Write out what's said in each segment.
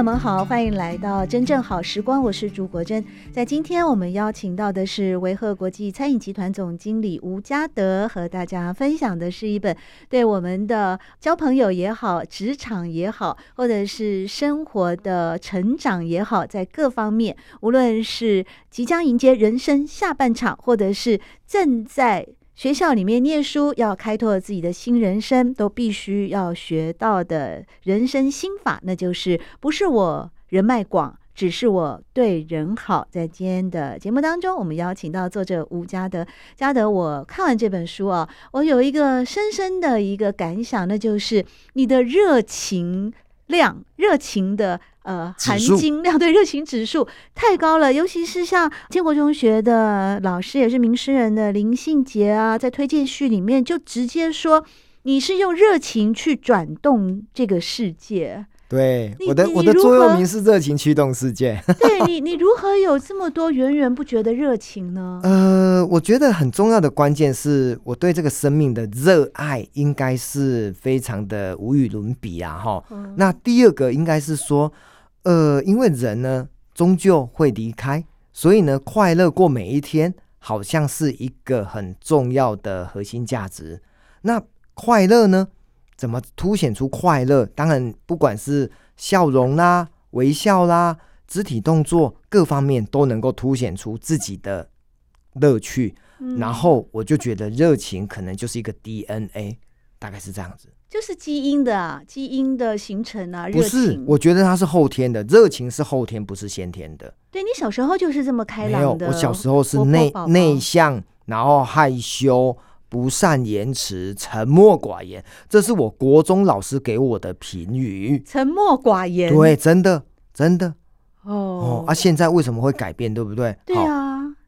友们好，欢迎来到真正好时光，我是朱国珍。在今天，我们邀请到的是维和国际餐饮集团总经理吴家德，和大家分享的是一本对我们的交朋友也好、职场也好，或者是生活的成长也好，在各方面，无论是即将迎接人生下半场，或者是正在学校里面念书，要开拓自己的新人生，都必须要学到的人生心法，那就是不是我人脉广，只是我对人好。在今天的节目当中，我们邀请到作者吴嘉德。嘉德，我看完这本书啊，我有一个深深的一个感想，那就是你的热情量，热情的。呃，含金量 对热情指数太高了，尤其是像建国中学的老师，也是名诗人的林信杰啊，在推荐序里面就直接说，你是用热情去转动这个世界。对，我的我的座右铭是热情驱动世界。对你，你如何有这么多源源不绝的热情呢？呃，我觉得很重要的关键是我对这个生命的热爱，应该是非常的无与伦比啊！哈、嗯，那第二个应该是说，呃，因为人呢终究会离开，所以呢，快乐过每一天，好像是一个很重要的核心价值。那快乐呢？怎么凸显出快乐？当然，不管是笑容啦、微笑啦、肢体动作各方面，都能够凸显出自己的乐趣。然后，我就觉得热情可能就是一个 DNA，大概是这样子。就是基因的啊，基因的形成啊。不是，我觉得它是后天的，热情是后天，不是先天的。对，你小时候就是这么开朗的。没有，我小时候是内内向，然后害羞。不善言辞，沉默寡言，这是我国中老师给我的评语。沉默寡言，对，真的，真的。哦，哦，啊，现在为什么会改变？对不对？对啊，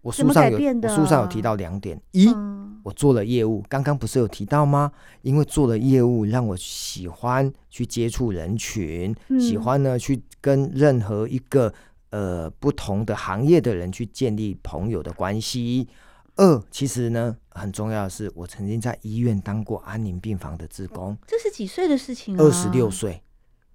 我书上有，我书上有提到两点：一、嗯，我做了业务，刚刚不是有提到吗？因为做了业务，让我喜欢去接触人群，嗯、喜欢呢去跟任何一个呃不同的行业的人去建立朋友的关系。二，其实呢，很重要的是，我曾经在医院当过安宁病房的职工。这是几岁的事情啊？二十六岁。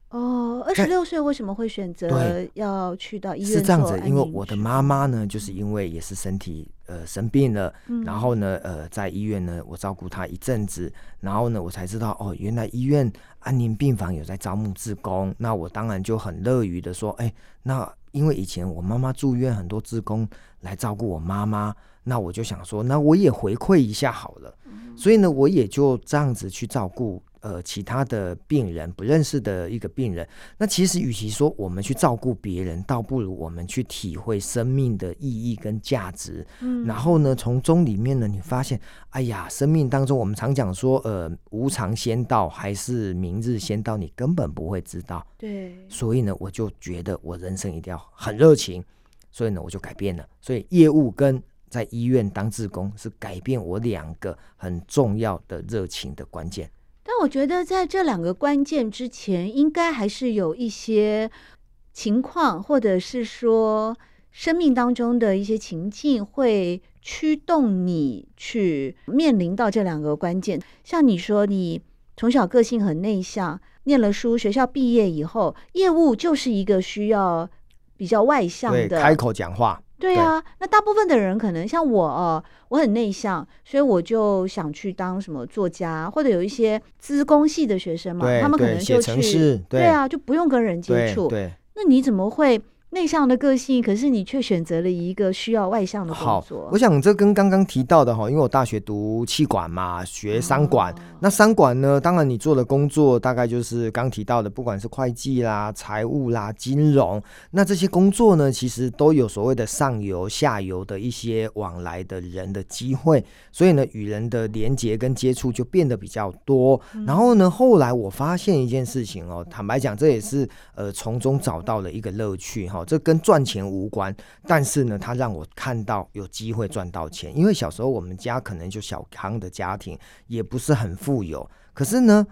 哦，二十六岁为什么会选择要去到医院？是这样子，因为我的妈妈呢，就是因为也是身体呃生病了，嗯，然后呢，呃，在医院呢，我照顾她一阵子，然后呢，我才知道哦，原来医院安宁病房有在招募志工，那我当然就很乐于的说，哎，那因为以前我妈妈住院，很多志工来照顾我妈妈。那我就想说，那我也回馈一下好了，嗯，所以呢，我也就这样子去照顾呃其他的病人，不认识的一个病人。那其实与其说我们去照顾别人，倒不如我们去体会生命的意义跟价值。嗯，然后呢，从中里面呢，你发现，哎呀，生命当中我们常讲说，呃，无常先到还是明日先到，你根本不会知道。对，所以呢，我就觉得我人生一定要很热情，所以呢，我就改变了。所以业务跟在医院当志工是改变我两个很重要的热情的关键。但我觉得在这两个关键之前，应该还是有一些情况，或者是说生命当中的一些情境，会驱动你去面临到这两个关键。像你说，你从小个性很内向，念了书，学校毕业以后，业务就是一个需要比较外向的，开口讲话。对啊，那大部分的人可能像我哦，我很内向，所以我就想去当什么作家，或者有一些资工系的学生嘛，他们可能就去，对，对啊，就不用跟人接触。对，对，那你怎么会内向的个性，可是你却选择了一个需要外向的工作。好，我想这跟刚刚提到的哈，因为我大学读气管嘛，学商管。哦、那商管呢，当然你做的工作大概就是刚提到的，不管是会计啦、财务啦、金融，那这些工作呢，其实都有所谓的上游、下游的一些往来的人的机会，所以呢，与人的连接跟接触就变得比较多。嗯、然后呢，后来我发现一件事情哦，坦白讲，这也是呃从中找到了一个乐趣哈。这跟赚钱无关，但是呢，他让我看到有机会赚到钱。因为小时候我们家可能就小康的家庭，也不是很富有。可是呢，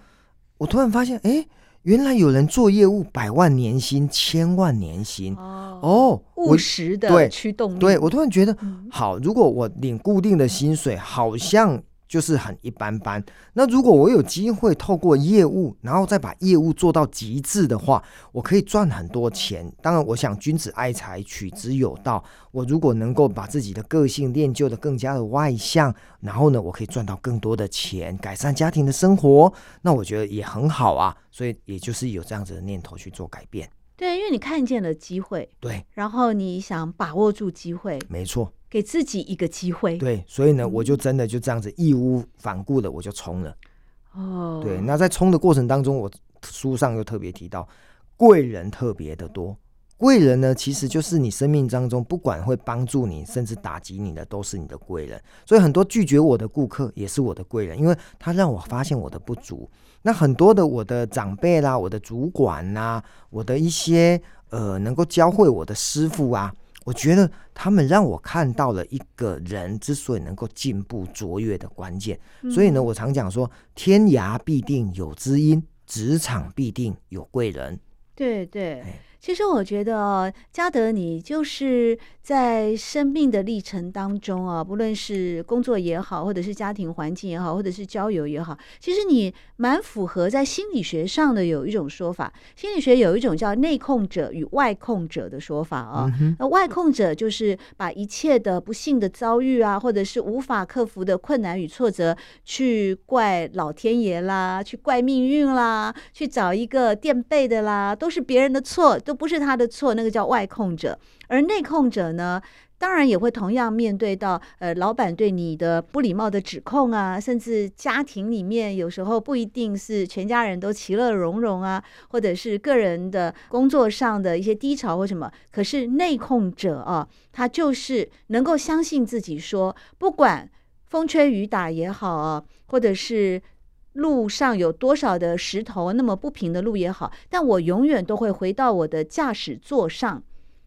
我突然发现，哎，原来有人做业务，百万年薪、千万年薪哦，哦，务实的驱动力。对，对，我突然觉得，好，如果我领固定的薪水，好像。就是很一般般。那如果我有机会透过业务，然后再把业务做到极致的话，我可以赚很多钱。当然，我想君子爱财，取之有道。我如果能够把自己的个性练就的更加的外向，然后呢，我可以赚到更多的钱，改善家庭的生活，那我觉得也很好啊。所以，也就是有这样子的念头去做改变。对，因为你看见了机会，对，然后你想把握住机会，没错。给自己一个机会，对，所以呢，我就真的就这样子义无反顾的我就冲了。哦，对，那在冲的过程当中，我书上又特别提到贵人特别的多。贵人呢，其实就是你生命当中不管会帮助你，甚至打击你的，都是你的贵人。所以很多拒绝我的顾客也是我的贵人，因为他让我发现我的不足。那很多的我的长辈啦，我的主管呐，我的一些呃能够教会我的师傅啊。我觉得他们让我看到了一个人之所以能够进步卓越的关键，所以呢，我常讲说，天涯必定有知音，职场必定有贵人。对对。其实我觉得哦，家德，你就是在生命的历程当中啊，不论是工作也好，或者是家庭环境也好，或者是交友也好，其实你蛮符合在心理学上的有一种说法。心理学有一种叫内控者与外控者的说法啊。那外控者就是把一切的不幸的遭遇啊，或者是无法克服的困难与挫折，去怪老天爷啦，去怪命运啦，去找一个垫背的啦，都是别人的错，都。不是他的错，那个叫外控者。而内控者呢，当然也会同样面对到呃，老板对你的不礼貌的指控啊，甚至家庭里面有时候不一定是全家人都其乐融融啊，或者是个人的工作上的一些低潮或什么。可是内控者啊，他就是能够相信自己说，不管风吹雨打也好啊，或者是。路上有多少的石头，那么不平的路也好，但我永远都会回到我的驾驶座上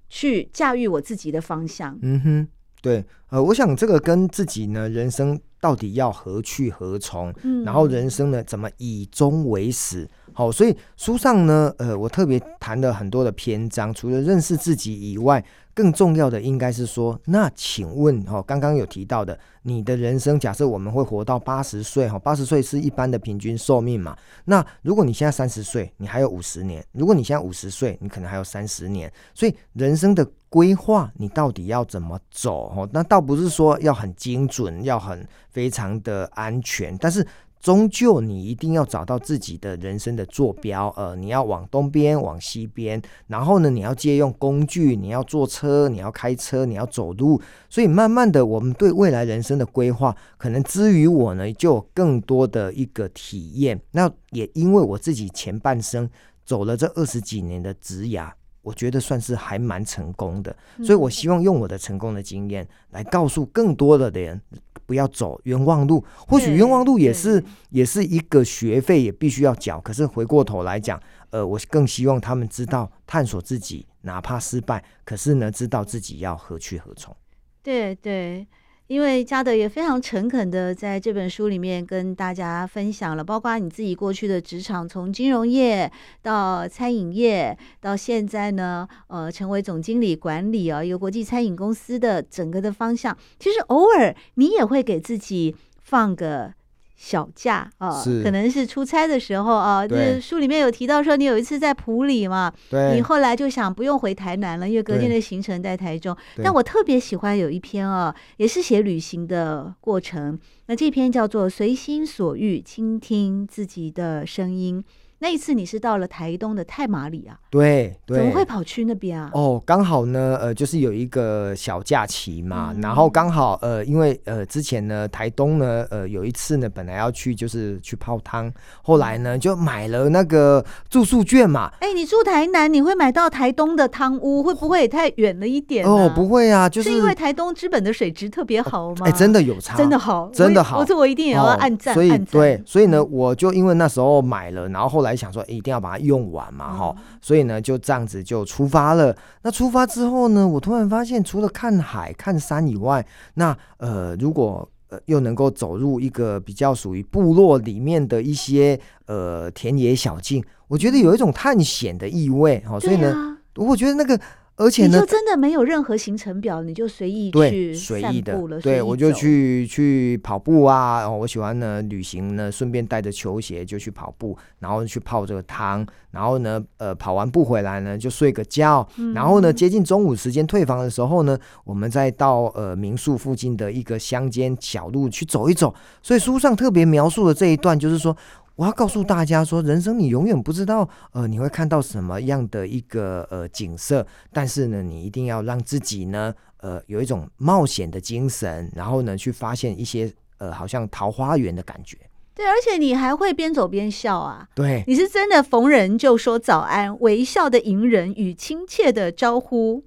去驾驭我自己的方向。嗯哼，对，呃，我想这个跟自己呢，人生到底要何去何从，嗯，然后人生呢，怎么以终为始。好，所以书上呢，呃，我特别谈了很多的篇章，除了认识自己以外，更重要的应该是说，那请问，哈，刚刚有提到的，你的人生，假设我们会活到八十岁，哈，八十岁是一般的平均寿命嘛？那如果你现在三十岁，你还有五十年；如果你现在五十岁，你可能还有三十年。所以人生的规划，你到底要怎么走？哈，那倒不是说要很精准，要很非常的安全，但是。终究，你一定要找到自己的人生的坐标，呃，你要往东边，往西边，然后呢，你要借用工具，你要坐车，你要开车，你要走路，所以慢慢的，我们对未来人生的规划，可能之于我呢，就有更多的一个体验。那也因为我自己前半生走了这二十几年的职涯，我觉得算是还蛮成功的，所以我希望用我的成功的经验来告诉更多的人。不要走冤枉路，或许冤枉路也是也是一个学费，也必须要缴。可是回过头来讲，呃，我更希望他们知道探索自己，哪怕失败，可是呢，知道自己要何去何从。对对。因为嘉德也非常诚恳的在这本书里面跟大家分享了，包括你自己过去的职场，从金融业到餐饮业，到现在呢，呃，成为总经理管理啊，一个国际餐饮公司的整个的方向。其实偶尔你也会给自己放个。小假啊，可能是出差的时候啊。这书里面有提到说，你有一次在普里嘛，对你后来就想不用回台南了，因为隔天的行程在台中。但我特别喜欢有一篇啊，也是写旅行的过程。那这篇叫做《随心所欲，倾听自己的声音》。那一次你是到了台东的太麻里啊？对，对，怎么会跑去那边啊？哦，刚好呢，呃，就是有一个小假期嘛，嗯、然后刚好呃，因为呃之前呢，台东呢，呃有一次呢，本来要去就是去泡汤，后来呢就买了那个住宿券嘛。哎，你住台南，你会买到台东的汤屋，会不会也太远了一点？哦，不会啊，就是，是因为台东之本的水质特别好吗？哎，真的有差，真的好，真的好。我这我一定也要按赞，哦、所以对，所以呢，我就因为那时候买了，然后后来想说，一定要把它用完嘛，哈、嗯，所以呢，就这样子就出发了。那出发之后呢，我突然发现，除了看海、看山以外，那呃，如果呃又能够走入一个比较属于部落里面的一些呃田野小径，我觉得有一种探险的意味，哈、哦，所以呢，啊、我觉得那个。而且呢，你就真的没有任何行程表，你就随意去随意的，对，我就去去跑步啊。然后我喜欢呢旅行呢，顺便带着球鞋就去跑步，然后去泡这个汤，然后呢，呃，跑完步回来呢就睡个觉，嗯、然后呢接近中午时间退房的时候呢，我们再到呃民宿附近的一个乡间小路去走一走。所以书上特别描述的这一段就是说。我要告诉大家说，人生你永远不知道，呃，你会看到什么样的一个呃景色，但是呢，你一定要让自己呢，呃，有一种冒险的精神，然后呢，去发现一些呃，好像桃花源的感觉。对，而且你还会边走边笑啊。对，你是真的逢人就说早安，微笑的迎人与亲切的招呼，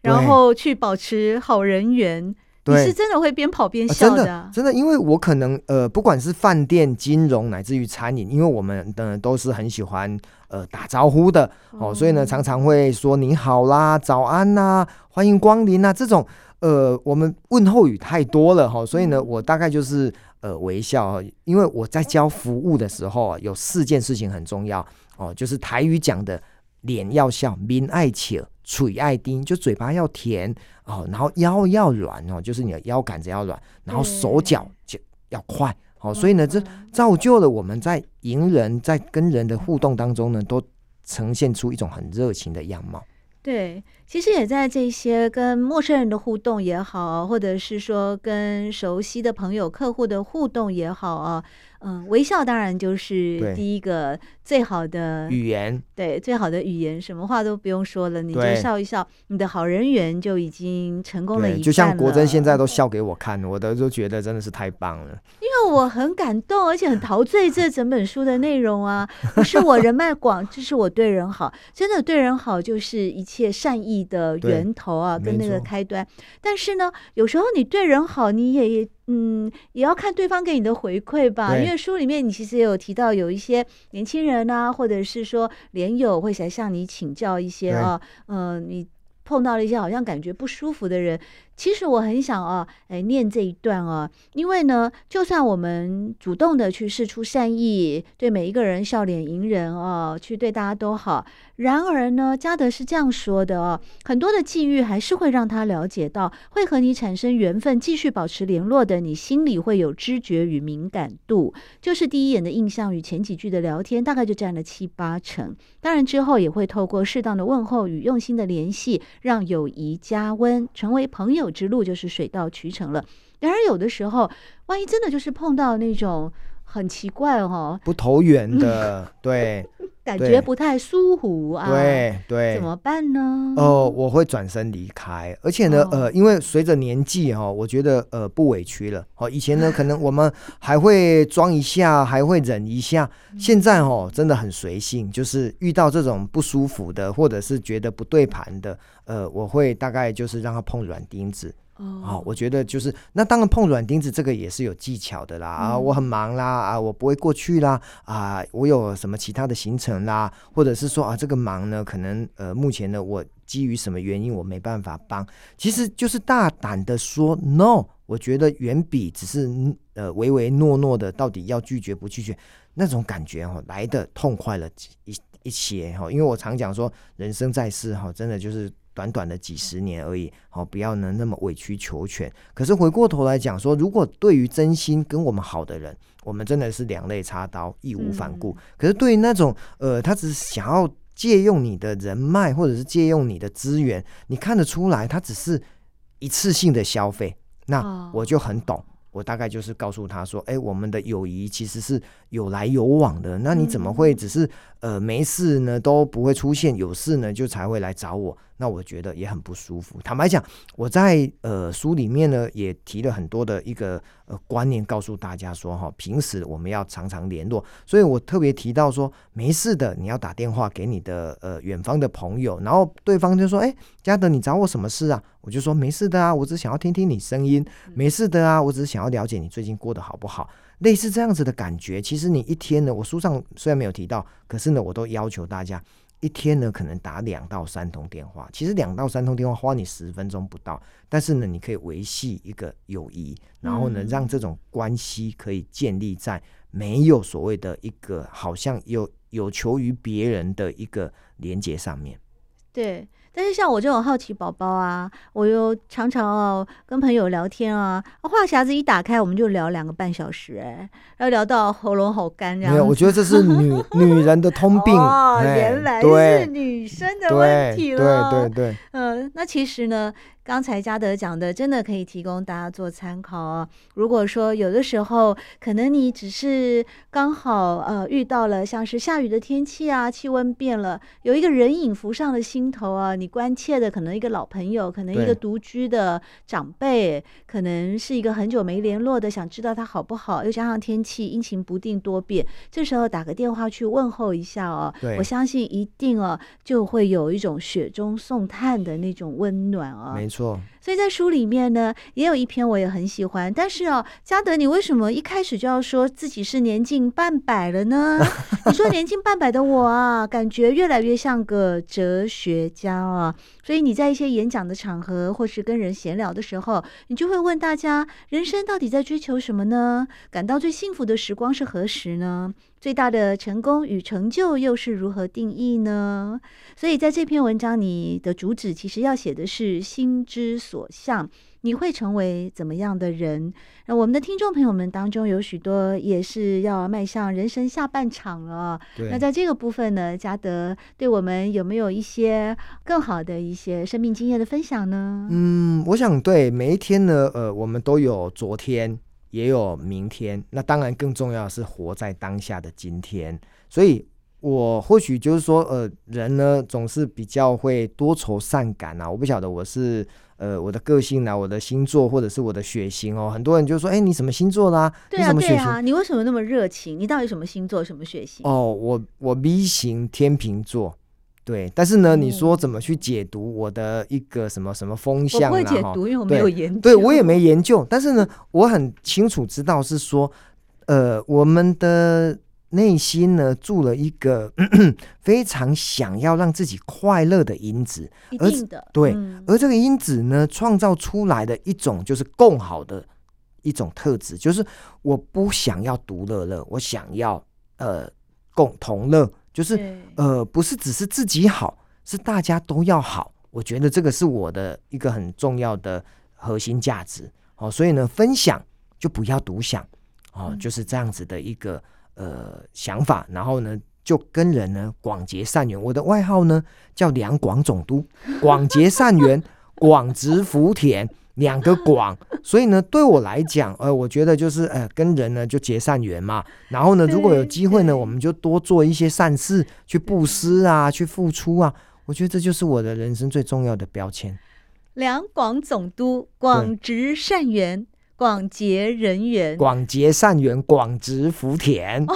然后去保持好人缘。对。你是真的会边跑边笑的，啊，真的，真的，因为我可能呃，不管是饭店、金融乃至于餐饮，因为我们的都是很喜欢呃打招呼的。哦，嗯、所以呢，常常会说你好啦、早安呐、啊、欢迎光临啊这种呃，我们问候语太多了哈、哦，所以呢，我大概就是呃微笑，因为我在教服务的时候有四件事情很重要哦，就是台语讲的脸要笑，面爱笑。嘴爱丁，就嘴巴要甜哦，然后腰要软哦，就是你的腰杆子要软，然后手脚就要快哦，所以呢，这造就了我们在迎人，在跟人的互动当中呢，都呈现出一种很热情的样貌。对，其实也在这些跟陌生人的互动也好，或者是说跟熟悉的朋友、客户的互动也好啊。嗯，微笑当然就是第一个最好的语言，对，最好的语言，什么话都不用说了，你就笑一笑，你的好人缘就已经成功了一半了。就像国珍现在都笑给我看，我都都觉得真的是太棒了。因为我很感动，而且很陶醉这整本书的内容啊，不是我人脉广，这是我对人好，真的对人好就是一切善意的源头啊，跟那个开端。但是呢，有时候你对人好，你也。嗯，也要看对方给你的回馈吧，因为书里面你其实也有提到有一些年轻人啊，或者是说连友会来向你请教一些啊，嗯、呃，你碰到了一些好像感觉不舒服的人。其实我很想啊，哎，念这一段啊，因为呢，就算我们主动的去试出善意，对每一个人笑脸迎人啊，去对大家都好，然而呢，嘉德是这样说的哦，很多的际遇还是会让他了解到，会和你产生缘分、继续保持联络的，你心里会有知觉与敏感度，就是第一眼的印象与前几句的聊天，大概就占了七八成。当然之后也会透过适当的问候与用心的联系，让友谊加温，成为朋友。之路就是水到渠成了。然而，有的时候，万一真的就是碰到那种很奇怪哦，不投缘的，对，感觉不太舒服啊，对对，怎么办呢？哦，我会转身离开。而且呢，哦、呃，因为随着年纪哈，我觉得呃不委屈了。哦，以前呢，可能我们还会装一下，还会忍一下。现在哦，真的很随性，就是遇到这种不舒服的，或者是觉得不对盘的。呃，我会大概就是让他碰软钉子哦，我觉得就是那当然碰软钉子这个也是有技巧的啦啊，我很忙啦啊，我不会过去啦啊，我有什么其他的行程啦，或者是说啊，这个忙呢，可能呃目前呢我基于什么原因我没办法帮，其实就是大胆的说 no，我觉得远比只是呃唯唯诺诺的到底要拒绝不拒绝那种感觉哦来的痛快了一一些哈，因为我常讲说人生在世哈，真的就是。短短的几十年而已，好，不要能那么委曲求全。可是回过头来讲说，如果对于真心跟我们好的人，我们真的是两肋插刀，义无反顾。嗯、可是对于那种呃，他只是想要借用你的人脉，或者是借用你的资源，你看得出来，他只是一次性的消费，那我就很懂。我大概就是告诉他说：“哎、欸，我们的友谊其实是有来有往的。那你怎么会只是呃没事呢都不会出现，有事呢就才会来找我？那我觉得也很不舒服。坦白讲，我在呃书里面呢也提了很多的一个呃观念，告诉大家说哈，平时我们要常常联络。所以我特别提到说，没事的，你要打电话给你的呃远方的朋友，然后对方就说：哎、欸，嘉德，你找我什么事啊？我就说没事的啊，我只想要听听你声音。没事的啊，我只是想。要了解你最近过得好不好，类似这样子的感觉。其实你一天呢，我书上虽然没有提到，可是呢，我都要求大家一天呢，可能打两到三通电话。其实两到三通电话花你十分钟不到，但是呢，你可以维系一个友谊，然后呢，让这种关系可以建立在没有所谓的一个好像有有求于别人的一个连接上面。对。但是像我这种好奇宝宝啊，我又常常哦跟朋友聊天啊，话匣子一打开，我们就聊两个半小时，哎，然后聊到喉咙好干这样。没有，我觉得这是女 女人的通病。哦，原来是女生的问题了。对对对，对。嗯，那其实呢？刚才嘉德讲的，真的可以提供大家做参考哦。如果说有的时候，可能你只是刚好呃遇到了像是下雨的天气啊，气温变了，有一个人影浮上了心头啊，你关切的可能一个老朋友，可能一个独居的长辈，可能是一个很久没联络的，想知道他好不好，又加上天气阴晴不定多变，这时候打个电话去问候一下哦，我相信一定哦就会有一种雪中送炭的那种温暖啊。错，错。所以在书里面呢，也有一篇我也很喜欢。但是哦，嘉德，你为什么一开始就要说自己是年近半百了呢？你说年近半百的我啊，感觉越来越像个哲学家啊。所以你在一些演讲的场合，或是跟人闲聊的时候，你就会问大家：人生到底在追求什么呢？感到最幸福的时光是何时呢？最大的成功与成就又是如何定义呢？所以在这篇文章，你的主旨其实要写的是心之所向，你会成为怎么样的人？那我们的听众朋友们当中有许多也是要迈向人生下半场了。那在这个部分呢，嘉德对我们有没有一些更好的一些生命经验的分享呢？嗯，我想对每一天呢，呃，我们都有昨天。也有明天，那当然更重要的是活在当下的今天。所以，我或许就是说，呃，人呢总是比较会多愁善感啊。我不晓得我是呃我的个性啊，我的星座或者是我的血型哦。很多人就说，哎，你什么星座啦？对啊，对啊，你为什么那么热情？你到底什么星座？什么血型？哦，我我 B 型天秤座。对，但是呢，你说怎么去解读我的一个什么什么风向啊？我不会解读，因为我没有研对我也没研究，但是呢，我很清楚知道是说，呃，我们的内心呢住了一个 非常想要让自己快乐的因子，一定的。对，嗯，而这个因子呢，创造出来的一种就是共好的一种特质，就是我不想要独乐乐，我想要呃共同乐。就是呃，不是只是自己好，是大家都要好。我觉得这个是我的一个很重要的核心价值哦。所以呢，分享就不要独享哦，就是这样子的一个呃想法。然后呢，就跟人呢广结善缘。我的外号呢叫两广总督，广结善缘，广植福田。两个广，所以呢，对我来讲，呃，我觉得就是呃，跟人呢就结善缘嘛。然后呢，如果有机会呢，我们就多做一些善事，去布施啊，去付出啊。我觉得这就是我的人生最重要的标签。两广总督，广植善缘，广结人缘，广结善缘，广植福田。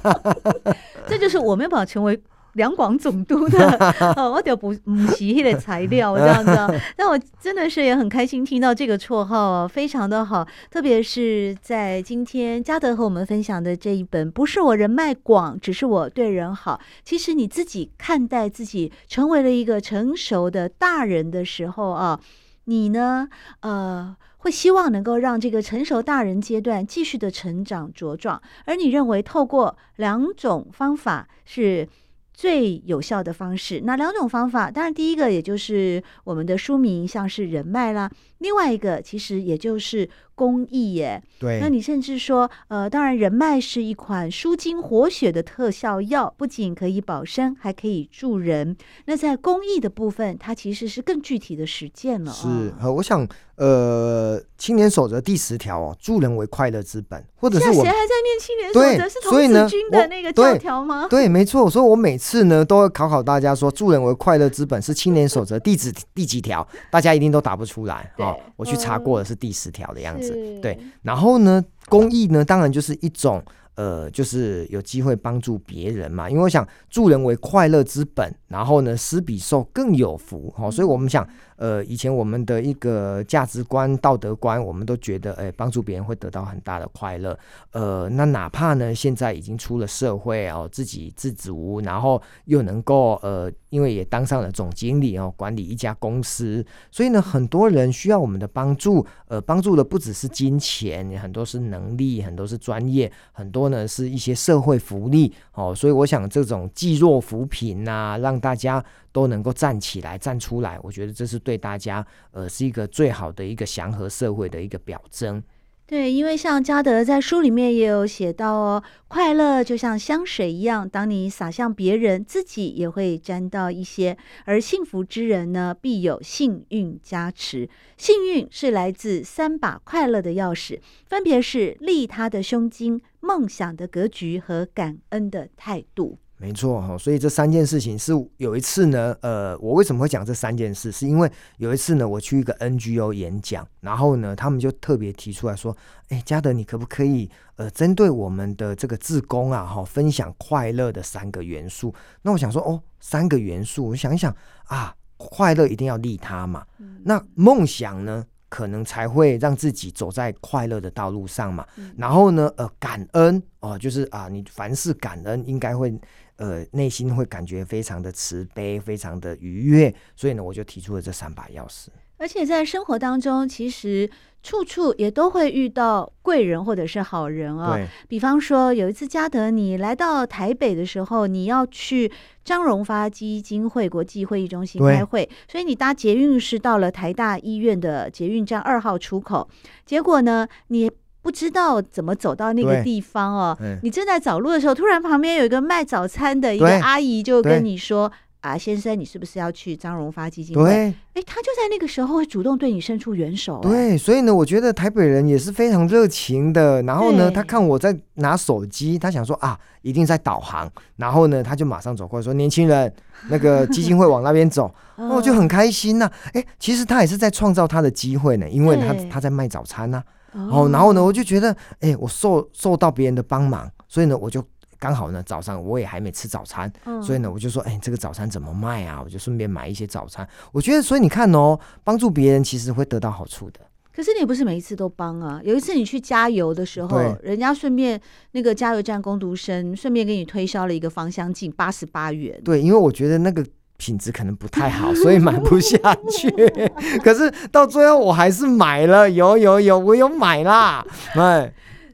这就是我没有办法成为。两广总督的，哦，我就不不是那个材料这样子，但我真的是也很开心听到这个绰号哦，非常的好，特别是在今天嘉德和我们分享的这一本，不是我人脉广，只是我对人好。其实你自己看待自己成为了一个成熟的大人的时候啊，你呢，呃，会希望能够让这个成熟大人阶段继续的成长茁壮，而你认为透过两种方法是。最有效的方式，那两种方法？当然，第一个也就是我们的书名，像是人脉啦；另外一个，其实也就是公益耶。对，那你甚至说，呃，当然人脉是一款舒筋活血的特效药，不仅可以保身，还可以助人。那在公益的部分，它其实是更具体的实践了。是，呃，我想，呃，青年守则第十条哦，助人为快乐之本，或者是我谁还在念青年守则？是童子军的那个教条吗？对，没错。所以我每次呢，都会考考大家说，助人为快乐之本是青年守则第几第几条？大家一定都答不出来啊。我去查过了，是第十条的样子。嗯、对，然后呢，公益呢，当然就是一种。呃，就是有机会帮助别人嘛，因为我想助人为快乐之本，然后呢，施比受更有福，好，所以我们想，呃，以前我们的一个价值观、道德观，我们都觉得，哎，帮助别人会得到很大的快乐，呃，那哪怕呢，现在已经出了社会哦，自给自足，然后又能够，呃，因为也当上了总经理哦，管理一家公司，所以呢，很多人需要我们的帮助，呃，帮助的不只是金钱，很多是能力，很多是专业，很多。呢是一些社会福利哦，所以我想这种济弱扶贫呐、啊，让大家都能够站起来、站出来，我觉得这是对大家呃是一个最好的一个祥和社会的一个表征。对，因为像嘉德在书里面也有写到哦，快乐就像香水一样，当你洒向别人，自己也会沾到一些。而幸福之人呢，必有幸运加持。幸运是来自三把快乐的钥匙，分别是利他的胸襟、梦想的格局和感恩的态度。没错哈，所以这三件事情是有一次呢，呃，我为什么会讲这三件事？是因为有一次呢，我去一个 NGO 演讲，然后呢，他们就特别提出来说，哎，嘉德，你可不可以呃，针对我们的这个自工啊，哈，分享快乐的三个元素？那我想说，哦，三个元素，我想一想啊，快乐一定要利他嘛，那梦想呢？可能才会让自己走在快乐的道路上嘛。嗯、然后呢，呃，感恩哦、呃，就是啊，你凡事感恩，应该会呃，内心会感觉非常的慈悲，非常的愉悦。所以呢，我就提出了这三把钥匙。而且在生活当中，其实处处也都会遇到贵人或者是好人啊、比方说，有一次嘉德你来到台北的时候，你要去张荣发基金会国际会议中心开会，所以你搭捷运是到了台大医院的捷运站二号出口。结果呢，你不知道怎么走到那个地方哦。你正在找路的时候，突然旁边有一个卖早餐的一个阿姨就跟你说。啊，先生，你是不是要去张荣发基金会？对，哎，他就在那个时候会主动对你伸出援手。对，所以呢，我觉得台北人也是非常热情的。然后呢，他看我在拿手机，他想说啊，一定在导航。然后呢，他就马上走过来说：“年轻人，那个基金会往那边走。”哦，我就很开心呐、啊。哎，其实他也是在创造他的机会呢，因为他他在卖早餐呐、啊。哦，然后呢，我就觉得，哎，我受受到别人的帮忙，所以呢，我就。刚好呢，早上我也还没吃早餐，嗯、所以呢，我就说，哎，这个早餐怎么卖啊？我就顺便买一些早餐。我觉得，所以你看哦，帮助别人其实会得到好处的。可是你也不是每一次都帮啊。有一次你去加油的时候，人家顺便那个加油站工读生顺便给你推销了一个芳香剂，八十八元。对，因为我觉得那个品质可能不太好，所以买不下去。可是到最后我还是买了，有有有，我有买啦，哎。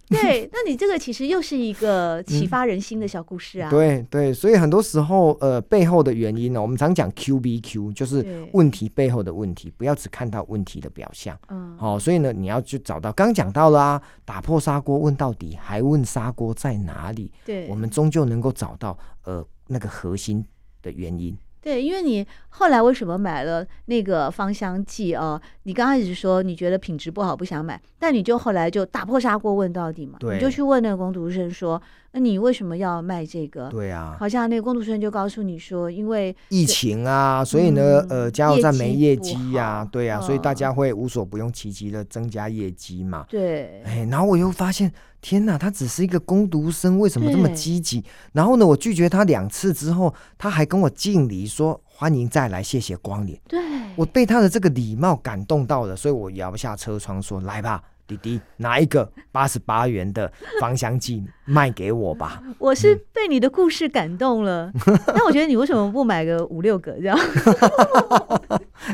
对，那你这个其实又是一个启发人心的小故事啊。嗯、对对，所以很多时候，呃，背后的原因呢，我们常讲 Q B Q，就是问题背后的问题，不要只看到问题的表象。嗯，好、哦，所以呢，你要去找到，刚讲到了啊，打破砂锅问到底，还问砂锅在哪里？对，我们终究能够找到呃那个核心的原因。对，因为你后来为什么买了那个芳香剂啊？你刚开始说你觉得品质不好，不想买，但你就后来就打破砂锅问到底嘛，你就去问那个工读生说。那你为什么要卖这个？对啊，好像那个工读生就告诉你说，因为疫情啊，所以呢，呃，加油站没业绩呀，对啊，所以大家会无所不用其极的增加业绩嘛。对，哎，然后我又发现，天哪，他只是一个工读生，为什么这么积极？然后呢，我拒绝他两次之后，他还跟我敬礼说欢迎再来，谢谢光临。对，我被他的这个礼貌感动到了，所以我摇下车窗说：“来吧。”弟弟，拿一个八十八元的芳香剂卖给我吧。我是被你的故事感动了，那、嗯、我觉得你为什么不买个五六个这样？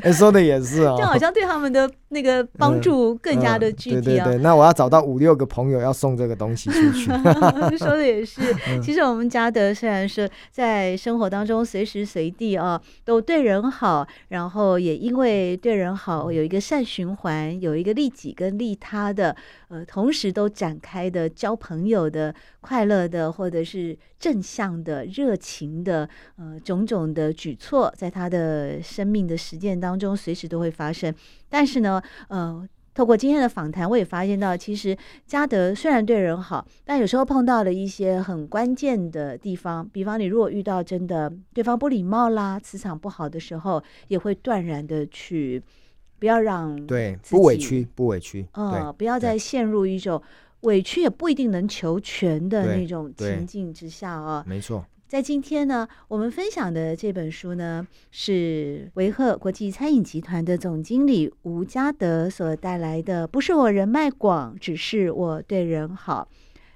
欸、说的也是哦，就好像对他们的那个帮助更加的具体啊、哦嗯嗯。对对对，那我要找到五六个朋友要送这个东西出去。说的也是，其实我们嘉德虽然说在生活当中随时随地啊都对人好，然后也因为对人好有一个善循环，有一个利己跟利他他的，呃，同时都展开的交朋友的快乐的，或者是正向的热情的，呃，种种的举措，在他的生命的实践当中，随时都会发生。但是呢，呃，透过今天的访谈，我也发现到，其实嘉德虽然对人好，但有时候碰到了一些很关键的地方，比方你如果遇到真的对方不礼貌啦、磁场不好的时候，也会断然的去，不要让对不委屈，不委屈，呃，不要再陷入一种委屈也不一定能求全的那种情境之下啊。没错。在今天呢，我们分享的这本书呢，是维赫国际餐饮集团的总经理吴嘉德所带来的。不是我人脉广，只是我对人好。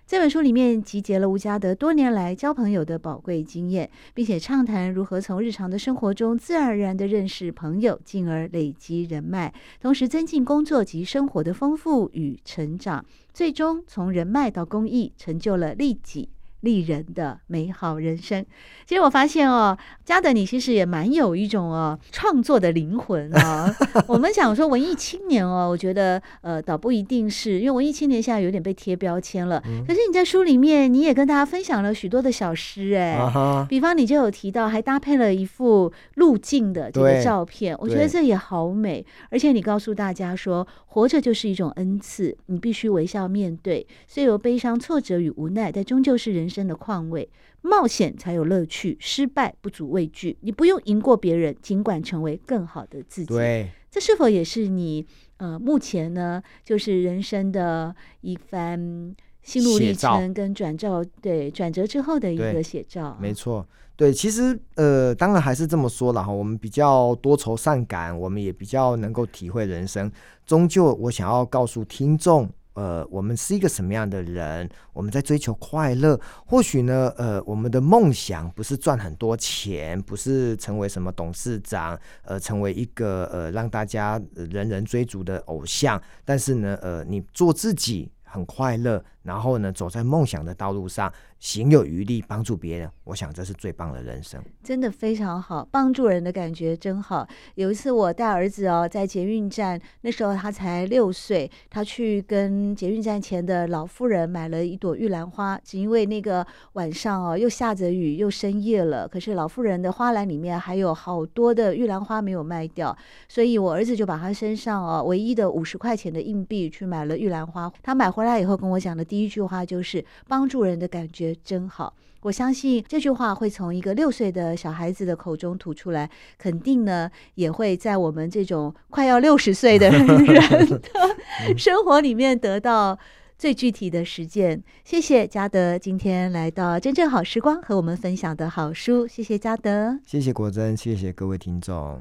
这本书里面集结了吴家德多年来交朋友的宝贵经验，并且畅谈如何从日常的生活中自然而然地认识朋友，进而累积人脉，同时增进工作及生活的丰富与成长，最终从人脉到公益，成就了利己。利人的美好人生。其实我发现哦，嘉德你其实也蛮有一种哦创作的灵魂啊。我们想说文艺青年哦，我觉得呃倒不一定是，因为文艺青年现在有点被贴标签了。嗯、可是你在书里面，你也跟大家分享了许多的小诗哎，啊、比方你就有提到，还搭配了一幅路径的这个照片，我觉得这也好美。而且你告诉大家说，活着就是一种恩赐，你必须微笑面对，虽有悲伤、挫折与无奈，但终究是人生的况味。冒险才有乐趣，失败不足畏惧。你不用赢过别人，尽管成为更好的自己。对，这是否也是你呃目前呢，就是人生的一番心路历程跟转照？对，转折之后的一个写照。没错，对，其实呃，当然还是这么说了哈。我们比较多愁善感，我们也比较能够体会人生。终究，我想要告诉听众。呃，我们是一个什么样的人？我们在追求快乐。或许呢，呃，我们的梦想不是赚很多钱，不是成为什么董事长，呃，成为一个呃让大家人人追逐的偶像。但是呢，呃，你做自己很快乐，然后呢，走在梦想的道路上。行有余力帮助别人，我想这是最棒的人生，真的非常好，帮助人的感觉真好。有一次我带儿子哦，在捷运站，那时候他才六岁，他去跟捷运站前的老妇人买了一朵玉兰花，只因为那个晚上哦又下着雨又深夜了，可是老妇人的花篮里面还有好多的玉兰花没有卖掉，所以我儿子就把他身上哦唯一的五十块钱的硬币去买了玉兰花。他买回来以后跟我讲的第一句话就是帮助人的感觉。真好，我相信这句话会从一个六岁的小孩子的口中吐出来，肯定呢也会在我们这种快要六十岁的人的生活里面得到最具体的实践。谢谢嘉德今天来到真正好时光和我们分享的好书，谢谢嘉德，谢谢国珍，谢谢各位听众。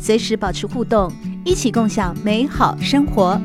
随时保持互动，一起共享美好生活。